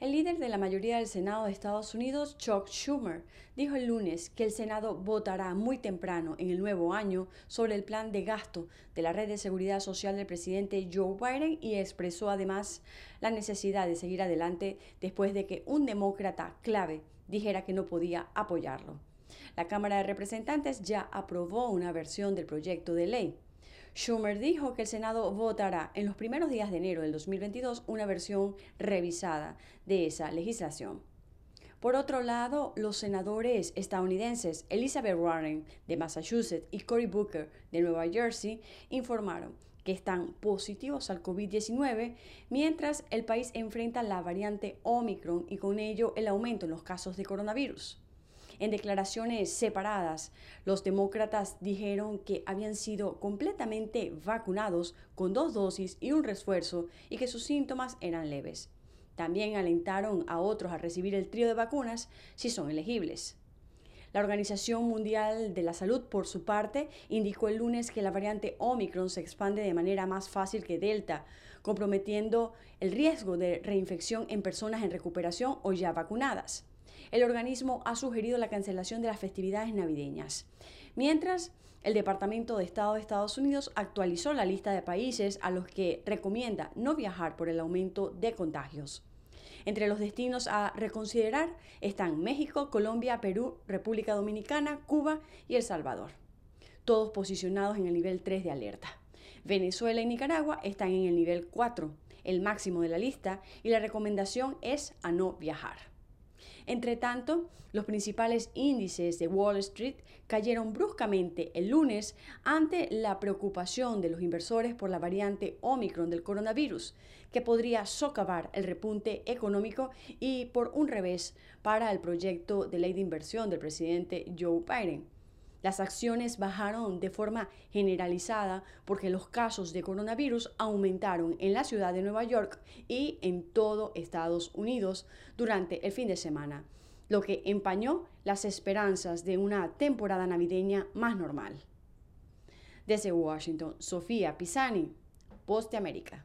El líder de la mayoría del Senado de Estados Unidos, Chuck Schumer, dijo el lunes que el Senado votará muy temprano en el nuevo año sobre el plan de gasto de la red de seguridad social del presidente Joe Biden y expresó además la necesidad de seguir adelante después de que un demócrata clave dijera que no podía apoyarlo. La Cámara de Representantes ya aprobó una versión del proyecto de ley. Schumer dijo que el Senado votará en los primeros días de enero del 2022 una versión revisada de esa legislación. Por otro lado, los senadores estadounidenses Elizabeth Warren de Massachusetts y Cory Booker de Nueva Jersey informaron que están positivos al COVID-19, mientras el país enfrenta la variante Omicron y con ello el aumento en los casos de coronavirus. En declaraciones separadas, los demócratas dijeron que habían sido completamente vacunados con dos dosis y un refuerzo y que sus síntomas eran leves. También alentaron a otros a recibir el trío de vacunas si son elegibles. La Organización Mundial de la Salud, por su parte, indicó el lunes que la variante Omicron se expande de manera más fácil que Delta, comprometiendo el riesgo de reinfección en personas en recuperación o ya vacunadas el organismo ha sugerido la cancelación de las festividades navideñas. Mientras, el Departamento de Estado de Estados Unidos actualizó la lista de países a los que recomienda no viajar por el aumento de contagios. Entre los destinos a reconsiderar están México, Colombia, Perú, República Dominicana, Cuba y El Salvador, todos posicionados en el nivel 3 de alerta. Venezuela y Nicaragua están en el nivel 4, el máximo de la lista, y la recomendación es a no viajar. Entre tanto, los principales índices de Wall Street cayeron bruscamente el lunes ante la preocupación de los inversores por la variante Omicron del coronavirus, que podría socavar el repunte económico y por un revés para el proyecto de ley de inversión del presidente Joe Biden. Las acciones bajaron de forma generalizada porque los casos de coronavirus aumentaron en la ciudad de Nueva York y en todo Estados Unidos durante el fin de semana, lo que empañó las esperanzas de una temporada navideña más normal. Desde Washington, Sofía Pisani, Post de América.